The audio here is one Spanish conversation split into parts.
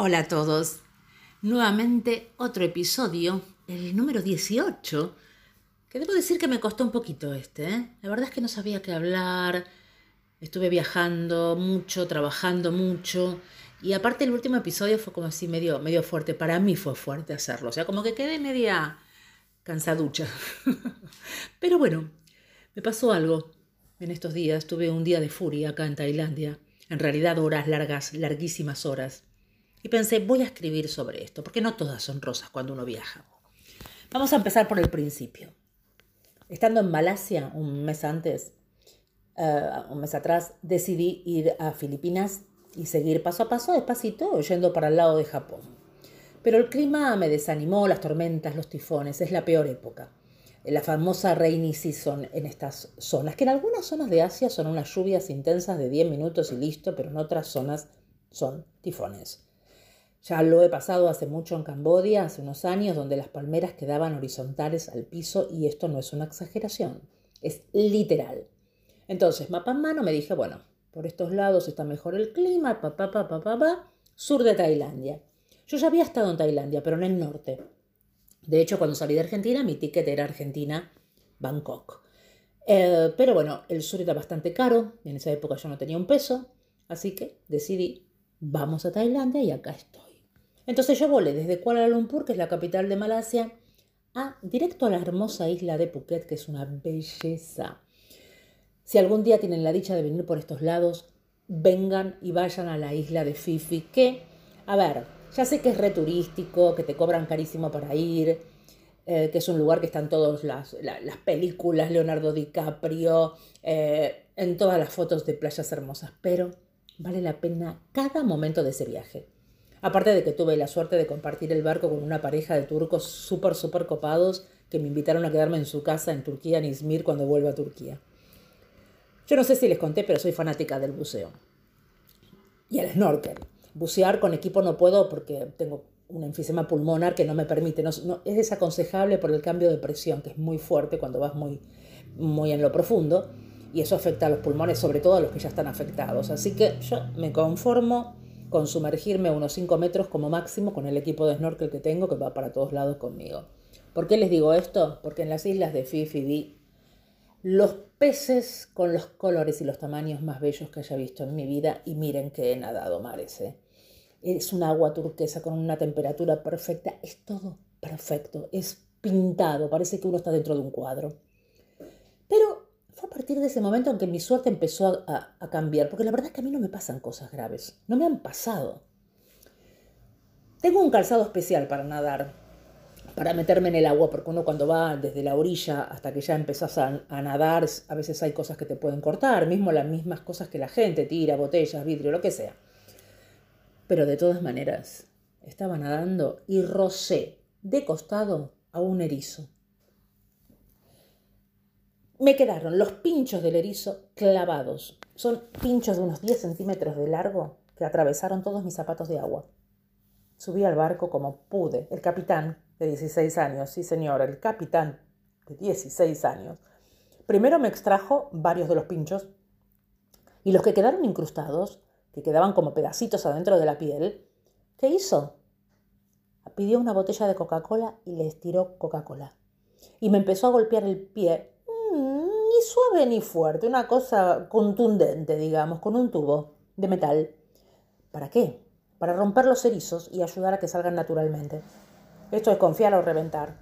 Hola a todos. Nuevamente otro episodio, el número 18, que debo decir que me costó un poquito este. ¿eh? La verdad es que no sabía qué hablar, estuve viajando mucho, trabajando mucho, y aparte el último episodio fue como así medio, medio fuerte. Para mí fue fuerte hacerlo, o sea, como que quedé media cansaducha. Pero bueno, me pasó algo en estos días, tuve un día de furia acá en Tailandia, en realidad horas largas, larguísimas horas. Y pensé, voy a escribir sobre esto, porque no todas son rosas cuando uno viaja. Vamos a empezar por el principio. Estando en Malasia un mes antes, eh, un mes atrás, decidí ir a Filipinas y seguir paso a paso, despacito, yendo para el lado de Japón. Pero el clima me desanimó, las tormentas, los tifones, es la peor época la famosa rainy season en estas zonas, que en algunas zonas de Asia son unas lluvias intensas de 10 minutos y listo, pero en otras zonas son tifones. Ya lo he pasado hace mucho en Camboya, hace unos años, donde las palmeras quedaban horizontales al piso y esto no es una exageración, es literal. Entonces, mapa en mano, me dije, bueno, por estos lados está mejor el clima, pa, pa, pa, pa, pa, pa, sur de Tailandia. Yo ya había estado en Tailandia, pero en el norte. De hecho, cuando salí de Argentina, mi ticket era Argentina-Bangkok. Eh, pero bueno, el sur era bastante caro, en esa época yo no tenía un peso, así que decidí, vamos a Tailandia y acá estoy. Entonces yo volé desde Kuala Lumpur, que es la capital de Malasia, a directo a la hermosa isla de Phuket, que es una belleza. Si algún día tienen la dicha de venir por estos lados, vengan y vayan a la isla de Fifi, que, a ver, ya sé que es returístico, que te cobran carísimo para ir, eh, que es un lugar que están todas las, las películas, Leonardo DiCaprio, eh, en todas las fotos de playas hermosas, pero vale la pena cada momento de ese viaje. Aparte de que tuve la suerte de compartir el barco con una pareja de turcos súper, súper copados que me invitaron a quedarme en su casa en Turquía, en Izmir, cuando vuelva a Turquía. Yo no sé si les conté, pero soy fanática del buceo. Y el snorkel. Bucear con equipo no puedo porque tengo un enfisema pulmonar que no me permite. No, es desaconsejable por el cambio de presión, que es muy fuerte cuando vas muy, muy en lo profundo. Y eso afecta a los pulmones, sobre todo a los que ya están afectados. Así que yo me conformo con sumergirme unos 5 metros como máximo con el equipo de snorkel que tengo, que va para todos lados conmigo. ¿Por qué les digo esto? Porque en las islas de Fifi los peces con los colores y los tamaños más bellos que haya visto en mi vida, y miren que he nadado mares, ¿eh? es un agua turquesa con una temperatura perfecta, es todo perfecto, es pintado, parece que uno está dentro de un cuadro. A partir de ese momento en que mi suerte empezó a, cambiar, porque la verdad es que a mí no me pasan cosas graves, no me han pasado. Tengo un calzado especial para nadar, para meterme en el agua, porque uno cuando va desde la orilla hasta que ya empezás a, a, nadar, a veces hay cosas que te pueden cortar, mismo las mismas cosas que la gente tira, botellas, vidrio, lo que sea. Pero de todas maneras, estaba nadando y rocé de costado a un erizo. Me quedaron los pinchos del erizo clavados. Son pinchos de unos 10 centímetros de largo que atravesaron todos mis zapatos de agua. Subí al barco como pude. El capitán, de 16 años, sí señor, el capitán de 16 años, primero me extrajo varios de los pinchos y los que quedaron incrustados que quedaban como pedacitos adentro de la piel, ¿qué hizo? Pidió una botella de Coca-Cola y le estiró Coca-Cola. Y me empezó a golpear el pie, suave ni fuerte, una cosa contundente, digamos, con un tubo de metal. ¿Para qué? Para romper los erizos y ayudar a que salgan naturalmente. Esto es confiar o reventar.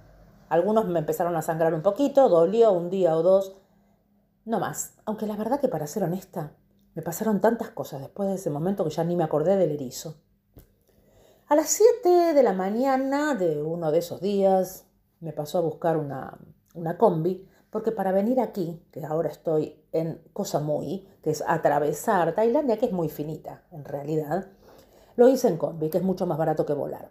Algunos me empezaron a sangrar un poquito, dolió un día o dos, no más. Aunque la verdad que para ser honesta, me pasaron tantas cosas después de ese momento que ya ni me acordé del erizo. A las 7 de la mañana de uno de esos días me pasó a buscar una, una combi, porque para venir aquí, que ahora estoy en Cosa Muy, que es atravesar Tailandia, que es muy finita en realidad, lo hice en combi, que es mucho más barato que volar.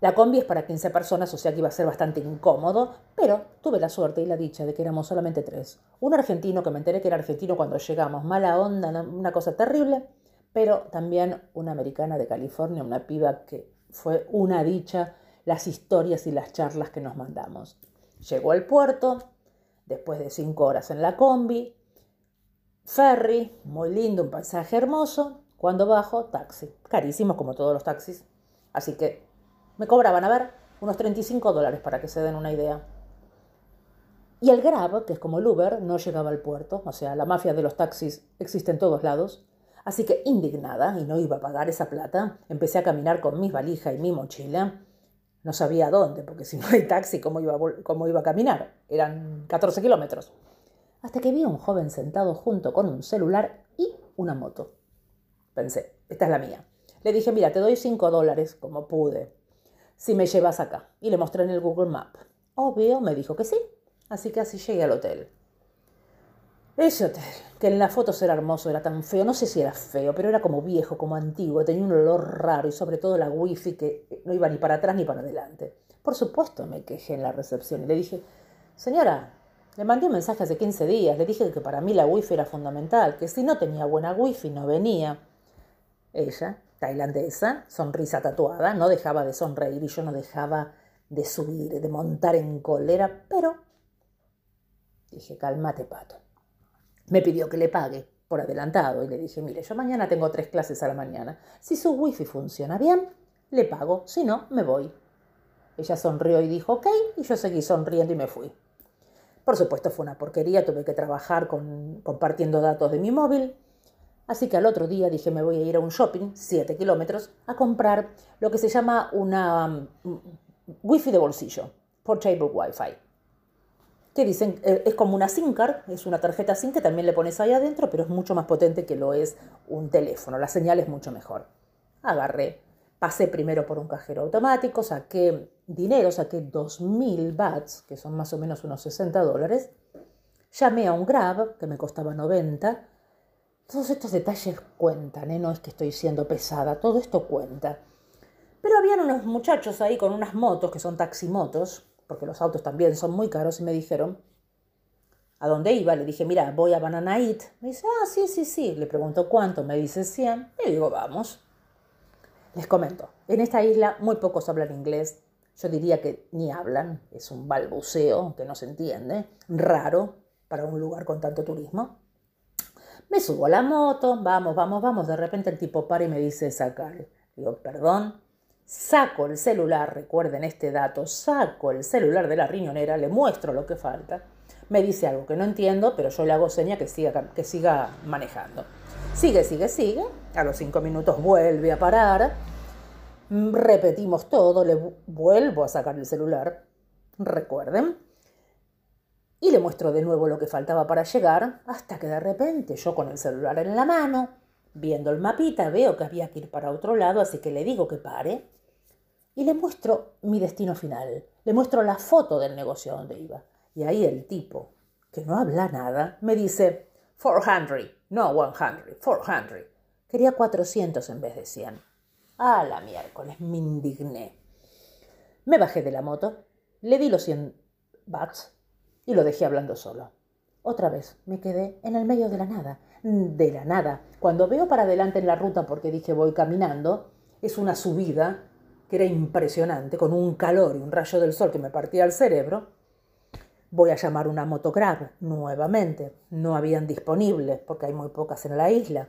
La combi es para 15 personas, o sea que iba a ser bastante incómodo, pero tuve la suerte y la dicha de que éramos solamente tres. Un argentino, que me enteré que era argentino cuando llegamos, mala onda, una cosa terrible, pero también una americana de California, una piba que fue una dicha las historias y las charlas que nos mandamos. Llegó al puerto, después de cinco horas en la combi, ferry, muy lindo, un paisaje hermoso. Cuando bajo, taxi. Carísimos como todos los taxis. Así que me cobraban, a ver, unos 35 dólares para que se den una idea. Y el Grab, que es como el Uber, no llegaba al puerto, o sea, la mafia de los taxis existe en todos lados. Así que indignada, y no iba a pagar esa plata, empecé a caminar con mis valijas y mi mochila. No sabía dónde, porque si no hay taxi, ¿cómo iba, cómo iba a caminar? Eran 14 kilómetros. Hasta que vi a un joven sentado junto con un celular y una moto. Pensé, esta es la mía. Le dije, mira, te doy 5 dólares, como pude, si me llevas acá. Y le mostré en el Google Map. Obvio, me dijo que sí. Así que así llegué al hotel. Ese hotel, que en las fotos era hermoso, era tan feo, no sé si era feo, pero era como viejo, como antiguo, tenía un olor raro y sobre todo la wifi que no iba ni para atrás ni para adelante. Por supuesto me quejé en la recepción y le dije, señora, le mandé un mensaje hace 15 días, le dije que para mí la wifi era fundamental, que si no tenía buena wifi no venía. Ella, tailandesa, sonrisa tatuada, no dejaba de sonreír y yo no dejaba de subir, de montar en cólera, pero dije, cálmate, pato. Me pidió que le pague por adelantado y le dije, mire, yo mañana tengo tres clases a la mañana. Si su wifi funciona bien, le pago, si no, me voy. Ella sonrió y dijo, ok, y yo seguí sonriendo y me fui. Por supuesto fue una porquería, tuve que trabajar con, compartiendo datos de mi móvil. Así que al otro día dije, me voy a ir a un shopping, 7 kilómetros, a comprar lo que se llama una um, wifi de bolsillo, portable wifi que dicen, eh, es como una SIM card, es una tarjeta SIM que también le pones ahí adentro, pero es mucho más potente que lo es un teléfono, la señal es mucho mejor. Agarré, pasé primero por un cajero automático, saqué dinero, saqué 2.000 bats, que son más o menos unos 60 dólares, llamé a un Grab, que me costaba 90, todos estos detalles cuentan, ¿eh? no es que estoy siendo pesada, todo esto cuenta. Pero habían unos muchachos ahí con unas motos, que son taximotos, porque los autos también son muy caros, y me dijeron, ¿a dónde iba? Le dije, mira, voy a Banana Eat. Me dice, ah, sí, sí, sí. Le pregunto cuánto, me dice 100. Le digo, vamos. Les comento, en esta isla muy pocos hablan inglés. Yo diría que ni hablan, es un balbuceo que no se entiende, raro para un lugar con tanto turismo. Me subo a la moto, vamos, vamos, vamos. De repente el tipo para y me dice sacar. Digo, perdón, saco el celular, recuerden este dato, saco el celular de la riñonera, le muestro lo que falta, me dice algo que no entiendo, pero yo le hago seña que siga, que siga manejando. Sigue, sigue, sigue, a los cinco minutos vuelve a parar, repetimos todo, le vuelvo a sacar el celular, recuerden, y le muestro de nuevo lo que faltaba para llegar, hasta que de repente yo con el celular en la mano, viendo el mapita, veo que había que ir para otro lado, así que le digo que pare, y le muestro mi destino final. Le muestro la foto del negocio donde iba. Y ahí el tipo, que no habla nada, me dice 400, no 100, 400. Quería 400 en vez de 100. A la miércoles, me indigné. Me bajé de la moto, le di los 100 bats y lo dejé hablando solo. Otra vez me quedé en el medio de la nada, de la nada. Cuando veo para adelante en la ruta porque dije voy caminando, es una subida que era impresionante, con un calor y un rayo del sol que me partía el cerebro, voy a llamar una motograb nuevamente. No habían disponibles porque hay muy pocas en la isla.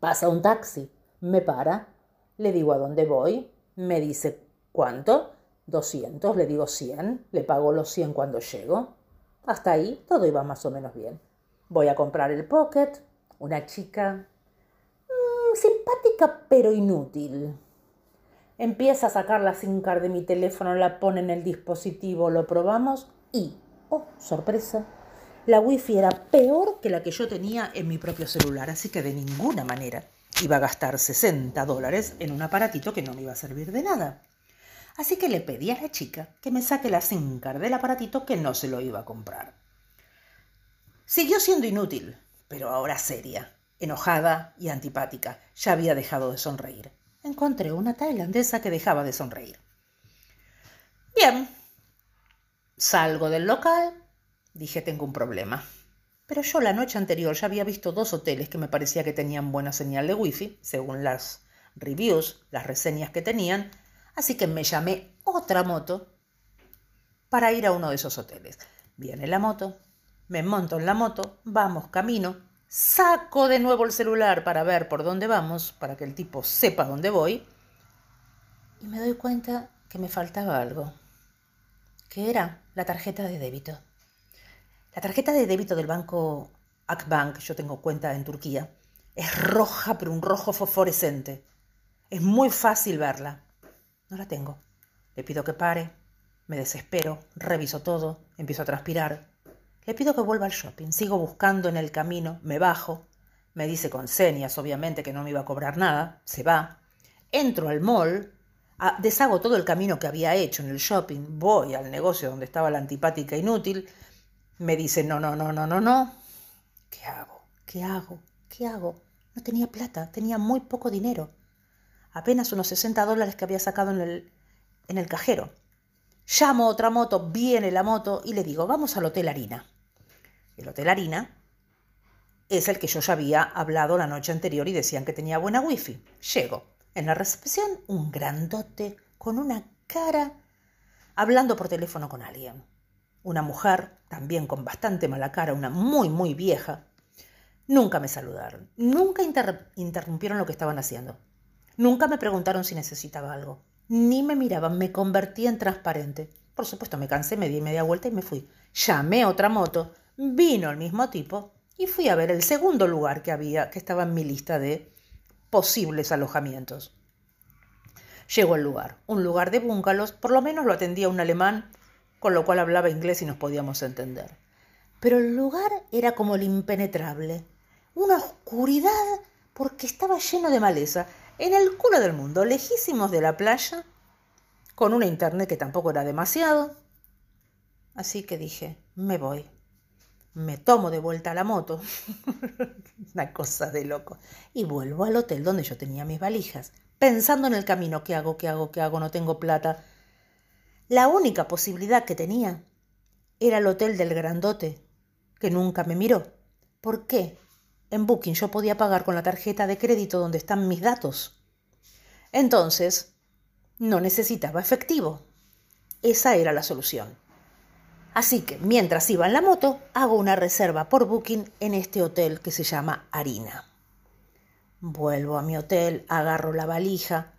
Pasa un taxi, me para, le digo a dónde voy, me dice cuánto, 200, le digo 100, le pago los 100 cuando llego. Hasta ahí todo iba más o menos bien. Voy a comprar el pocket, una chica mm, simpática pero inútil. Empieza a sacar la SIM card de mi teléfono, la pone en el dispositivo, lo probamos y, oh, sorpresa, la wifi era peor que la que yo tenía en mi propio celular, así que de ninguna manera iba a gastar 60 dólares en un aparatito que no me iba a servir de nada. Así que le pedí a la chica que me saque la SIM card del aparatito que no se lo iba a comprar. Siguió siendo inútil, pero ahora seria, enojada y antipática. Ya había dejado de sonreír encontré una tailandesa que dejaba de sonreír. Bien, salgo del local, dije tengo un problema. Pero yo la noche anterior ya había visto dos hoteles que me parecía que tenían buena señal de wifi, según las reviews, las reseñas que tenían, así que me llamé otra moto para ir a uno de esos hoteles. Viene la moto, me monto en la moto, vamos camino, Saco de nuevo el celular para ver por dónde vamos, para que el tipo sepa dónde voy, y me doy cuenta que me faltaba algo, que era la tarjeta de débito. La tarjeta de débito del banco Akbank, yo tengo cuenta en Turquía, es roja, pero un rojo fosforescente. Es muy fácil verla. No la tengo. Le pido que pare, me desespero, reviso todo, empiezo a transpirar. Le pido que vuelva al shopping. Sigo buscando en el camino, me bajo. Me dice con señas, obviamente, que no me iba a cobrar nada. Se va. Entro al mall. deshago todo el camino que había hecho en el shopping. Voy al negocio donde estaba la antipática inútil. Me dice, no, no, no, no, no, no. ¿Qué hago? ¿Qué hago? ¿Qué hago? No tenía plata, tenía muy poco dinero. Apenas unos 60 dólares que había sacado en el, en el cajero. Llamo otra moto, viene la moto y le digo, vamos al Hotel Harina. El Hotel Harina es el que yo ya había hablado la noche anterior y decían que tenía buena wifi. Llego. En la recepción, un grandote con una cara hablando por teléfono con alguien. Una mujer, también con bastante mala cara, una muy, muy vieja. Nunca me saludaron, nunca interrumpieron lo que estaban haciendo. Nunca me preguntaron si necesitaba algo. Ni me miraban, me convertí en transparente. Por supuesto, me cansé, me di media vuelta y me fui. Llamé otra moto, vino el mismo tipo y fui a ver el segundo lugar que había, que estaba en mi lista de posibles alojamientos. Llegó al lugar, un lugar de búngalos, por lo menos lo atendía un alemán, con lo cual hablaba inglés y nos podíamos entender. Pero el lugar era como el impenetrable, una oscuridad porque estaba lleno de maleza, en el culo del mundo, lejísimos de la playa, con una internet que tampoco era demasiado. Así que dije, me voy me tomo de vuelta la moto, una cosa de loco, y vuelvo al hotel donde yo tenía mis valijas, pensando en el camino, ¿qué hago, qué hago, qué hago? No tengo plata. La única posibilidad que tenía era el hotel del grandote, que nunca me miró. ¿Por qué? En Booking yo podía pagar con la tarjeta de crédito donde están mis datos. Entonces, no necesitaba efectivo. Esa era la solución. Así que mientras iba en la moto, hago una reserva por Booking en este hotel que se llama Harina. Vuelvo a mi hotel, agarro la valija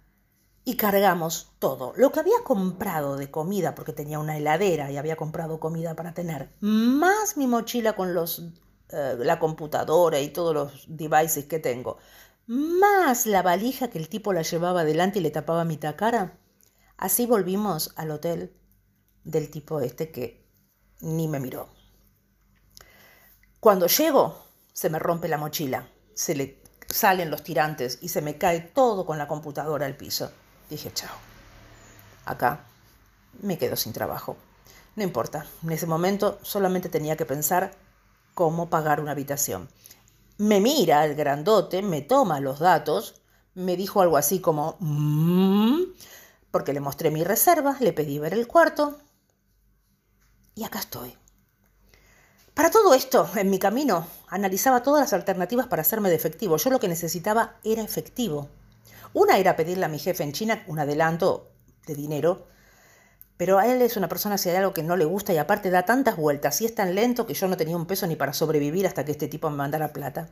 y cargamos todo. Lo que había comprado de comida, porque tenía una heladera y había comprado comida para tener, más mi mochila con los, eh, la computadora y todos los devices que tengo, más la valija que el tipo la llevaba adelante y le tapaba mitad cara. Así volvimos al hotel del tipo este que ni me miró. Cuando llego, se me rompe la mochila, se le salen los tirantes y se me cae todo con la computadora al piso. Dije, chao. Acá me quedo sin trabajo. No importa, en ese momento solamente tenía que pensar cómo pagar una habitación. Me mira el grandote, me toma los datos, me dijo algo así como, mm", porque le mostré mi reserva, le pedí ver el cuarto, y acá estoy. Para todo esto, en mi camino, analizaba todas las alternativas para hacerme de efectivo. Yo lo que necesitaba era efectivo. Una era pedirle a mi jefe en China un adelanto de dinero, pero a él es una persona si hay algo que no le gusta y aparte da tantas vueltas y es tan lento que yo no tenía un peso ni para sobrevivir hasta que este tipo me mandara plata.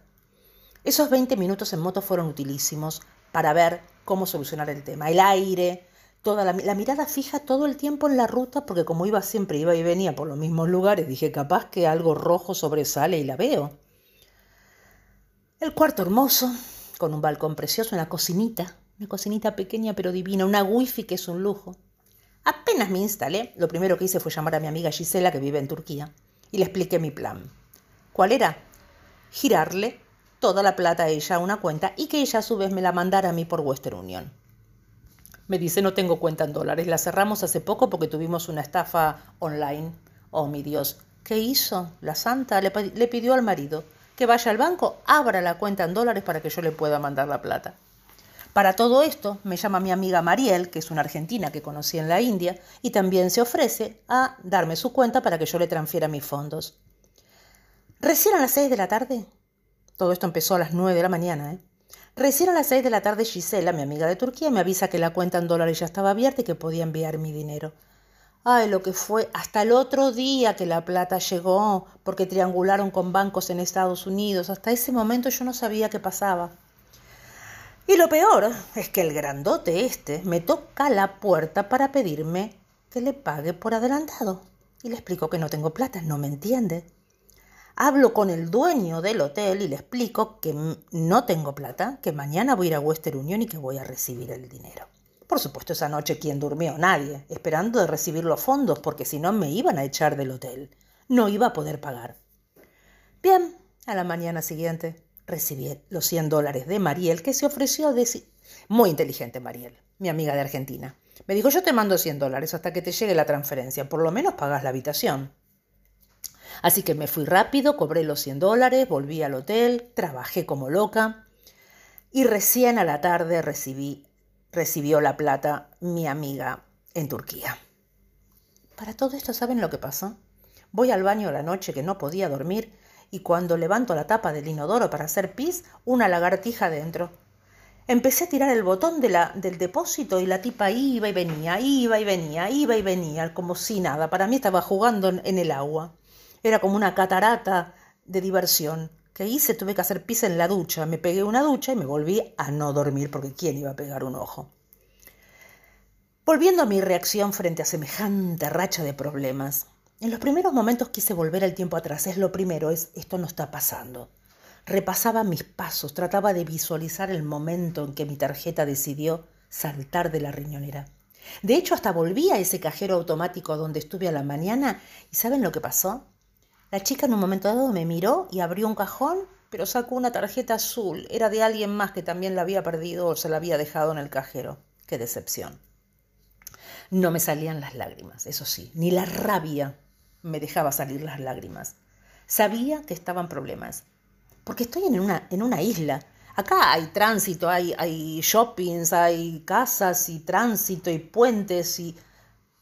Esos 20 minutos en moto fueron utilísimos para ver cómo solucionar el tema. El aire, toda la, mirada fija todo el tiempo en la ruta, porque como iba siempre, iba y venía por los mismos lugares, dije, capaz que algo rojo sobresale y la veo. El cuarto hermoso, con un balcón precioso, una cocinita, una cocinita pequeña pero divina, una wifi que es un lujo. Apenas me instalé, lo primero que hice fue llamar a mi amiga Gisela, que vive en Turquía, y le expliqué mi plan. ¿Cuál era? Girarle toda la plata a ella a una cuenta y que ella a su vez me la mandara a mí por Western Union. Me dice, no tengo cuenta en dólares. La cerramos hace poco porque tuvimos una estafa online. Oh, mi Dios. ¿Qué hizo? La santa le, pidió al marido que vaya al banco, abra la cuenta en dólares para que yo le pueda mandar la plata. Para todo esto, me llama mi amiga Mariel, que es una argentina que conocí en la India, y también se ofrece a darme su cuenta para que yo le transfiera mis fondos. Recién a las seis de la tarde, todo esto empezó a las nueve de la mañana, ¿eh? Recién a las seis de la tarde Gisela, mi amiga de Turquía, me avisa que la cuenta en dólares ya estaba abierta y que podía enviar mi dinero. Ay, lo que fue hasta el otro día que la plata llegó, porque triangularon con bancos en Estados Unidos. Hasta ese momento yo no sabía qué pasaba. Y lo peor es que el grandote este me toca la puerta para pedirme que le pague por adelantado. Y le explico que no tengo plata, no me entiende. Hablo con el dueño del hotel y le explico que no tengo plata, que mañana voy a ir a Western Union y que voy a recibir el dinero. Por supuesto, esa noche, ¿quién durmió? Nadie, esperando de recibir los fondos, porque si no me iban a echar del hotel. No iba a poder pagar. Bien, a la mañana siguiente recibí los 100 dólares de Mariel, que se ofreció a decir... Muy inteligente, Mariel, mi amiga de Argentina. Me dijo, yo te mando 100 dólares hasta que te llegue la transferencia, por lo menos pagas la habitación. Así que me fui rápido, cobré los 100 dólares, volví al hotel, trabajé como loca y recién a la tarde recibí recibió la plata mi amiga en Turquía. Para todo esto, ¿saben lo que pasó? Voy al baño la noche que no podía dormir y cuando levanto la tapa del inodoro para hacer pis, una lagartija dentro. Empecé a tirar el botón de la, del depósito y la tipa iba y venía, iba y venía, iba y venía, como si nada. Para mí estaba jugando en el agua. Era como una catarata de diversión. ¿Qué hice? Tuve que hacer pis en la ducha. Me pegué una ducha y me volví a no dormir porque ¿quién iba a pegar un ojo? Volviendo a mi reacción frente a semejante racha de problemas. En los primeros momentos quise volver el tiempo atrás. Es lo primero, es esto no está pasando. Repasaba mis pasos, trataba de visualizar el momento en que mi tarjeta decidió saltar de la riñonera. De hecho, hasta volví a ese cajero automático donde estuve a la mañana y ¿saben lo que pasó? La chica en un momento dado me miró y abrió un cajón, pero sacó una tarjeta azul. Era de alguien más que también la había perdido o se la había dejado en el cajero. Qué decepción. No me salían las lágrimas, eso sí, ni la rabia me dejaba salir las lágrimas. Sabía que estaban problemas, porque estoy en una, en una isla. Acá hay tránsito, hay, hay shoppings, hay casas y tránsito y puentes y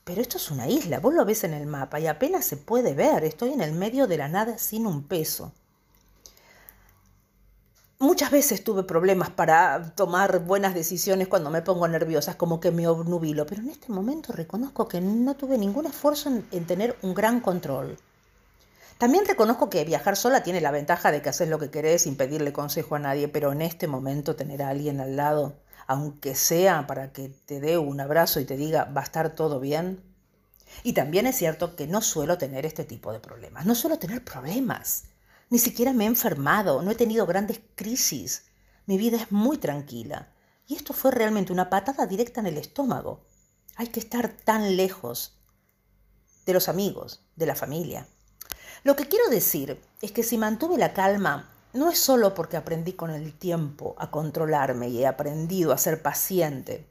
pero esto es una isla, vos lo ves en el mapa y apenas se puede ver, estoy en el medio de la nada sin un peso. Muchas veces tuve problemas para tomar buenas decisiones cuando me pongo nerviosa, como que me obnubilo, pero en este momento reconozco que no tuve ningún esfuerzo en, en, tener un gran control. También reconozco que viajar sola tiene la ventaja de que haces lo que querés sin pedirle consejo a nadie, pero en este momento tener a alguien al lado aunque sea para que te dé un abrazo y te diga va a estar todo bien. Y también es cierto que no suelo tener este tipo de problemas, no suelo tener problemas, ni siquiera me he enfermado, no he tenido grandes crisis, mi vida es muy tranquila. Y esto fue realmente una patada directa en el estómago. Hay que estar tan lejos de los amigos, de la familia. Lo que quiero decir es que si mantuve la calma no es solo porque aprendí con el tiempo a controlarme y he aprendido a ser paciente,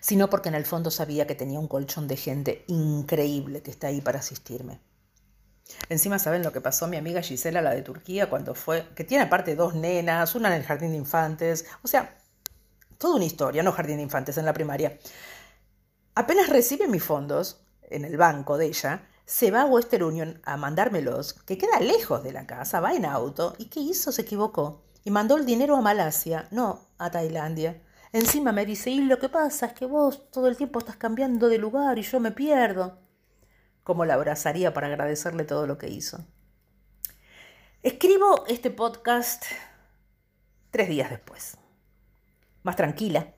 sino porque en el fondo sabía que tenía un colchón de gente increíble que está ahí para asistirme. Encima, ¿saben lo que pasó mi amiga Gisela, la de Turquía, cuando fue, que tiene aparte dos nenas, una en el jardín de infantes, o sea, toda una historia, no jardín de infantes en la primaria. Apenas recibe mis fondos en el banco de ella, se va a Western Union a mandármelos, que queda lejos de la casa, va en auto, ¿y qué hizo? Se equivocó. Y mandó el dinero a Malasia, no a Tailandia. Encima me dice, y lo que pasa es que vos todo el tiempo estás cambiando de lugar y yo me pierdo. ¿Cómo la abrazaría para agradecerle todo lo que hizo? Escribo este podcast tres días después. Más tranquila,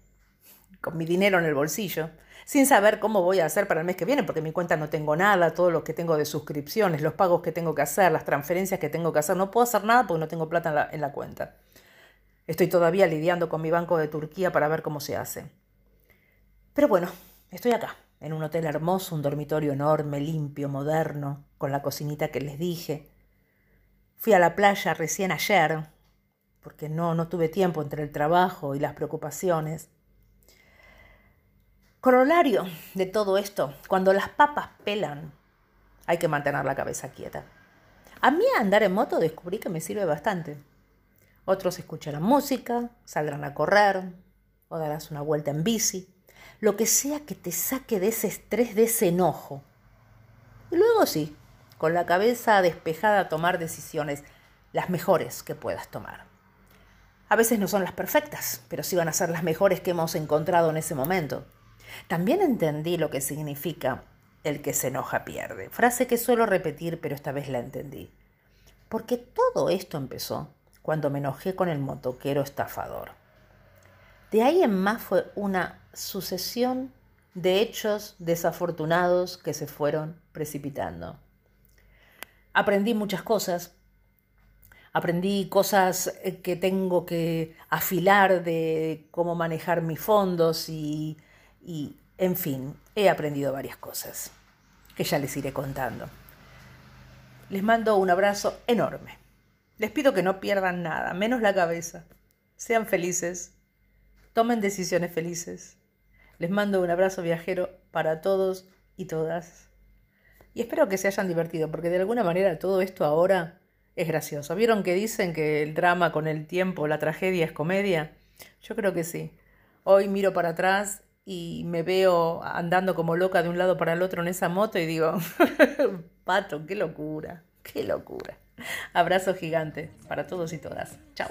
con mi dinero en el bolsillo sin saber cómo voy a hacer para el mes que viene, porque en mi cuenta no tengo nada, todo lo que tengo de suscripciones, los pagos que tengo que hacer, las transferencias que tengo que hacer, no puedo hacer nada porque no tengo plata en la, en la cuenta. Estoy todavía lidiando con mi banco de Turquía para ver cómo se hace. Pero bueno, estoy acá, en un hotel hermoso, un dormitorio enorme, limpio, moderno, con la cocinita que les dije. Fui a la playa recién ayer, porque no, no tuve tiempo entre el trabajo y las preocupaciones. Corolario de todo esto, cuando las papas pelan, hay que mantener la cabeza quieta. A mí andar en moto descubrí que me sirve bastante. Otros escucharán música, saldrán a correr o darás una vuelta en bici, lo que sea que te saque de ese estrés, de ese enojo. Y luego sí, con la cabeza despejada tomar decisiones, las mejores que puedas tomar. A veces no son las perfectas, pero sí van a ser las mejores que hemos encontrado en ese momento. También entendí lo que significa el que se enoja pierde. Frase que suelo repetir, pero esta vez la entendí. Porque todo esto empezó cuando me enojé con el motoquero estafador. De ahí en más fue una sucesión de hechos desafortunados que se fueron precipitando. Aprendí muchas cosas, aprendí cosas eh, que tengo que afilar de cómo manejar mis fondos y, y, en fin, he aprendido varias cosas que ya les iré contando. Les mando un abrazo enorme. Les pido que no pierdan nada, menos la cabeza. Sean felices, tomen decisiones felices. Les mando un abrazo viajero para todos y todas. Y espero que se hayan divertido, porque de alguna manera todo esto ahora es gracioso. ¿Vieron que dicen que el drama con el tiempo, la tragedia es comedia? Yo creo que sí. Hoy miro para atrás y me veo andando como loca de un lado para el otro en esa moto y digo, pato, qué locura, qué locura. Abrazo gigante para todos y todas. Chao.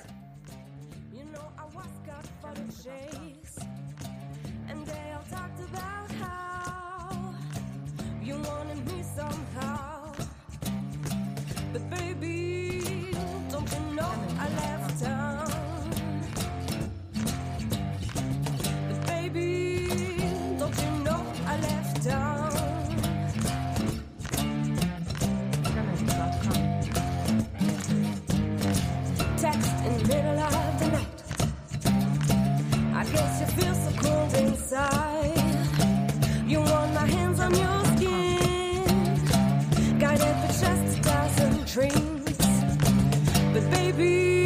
the middle of the night. I guess you feel so cold inside. You want my hands on your skin. Guided for just thousand dreams. But baby.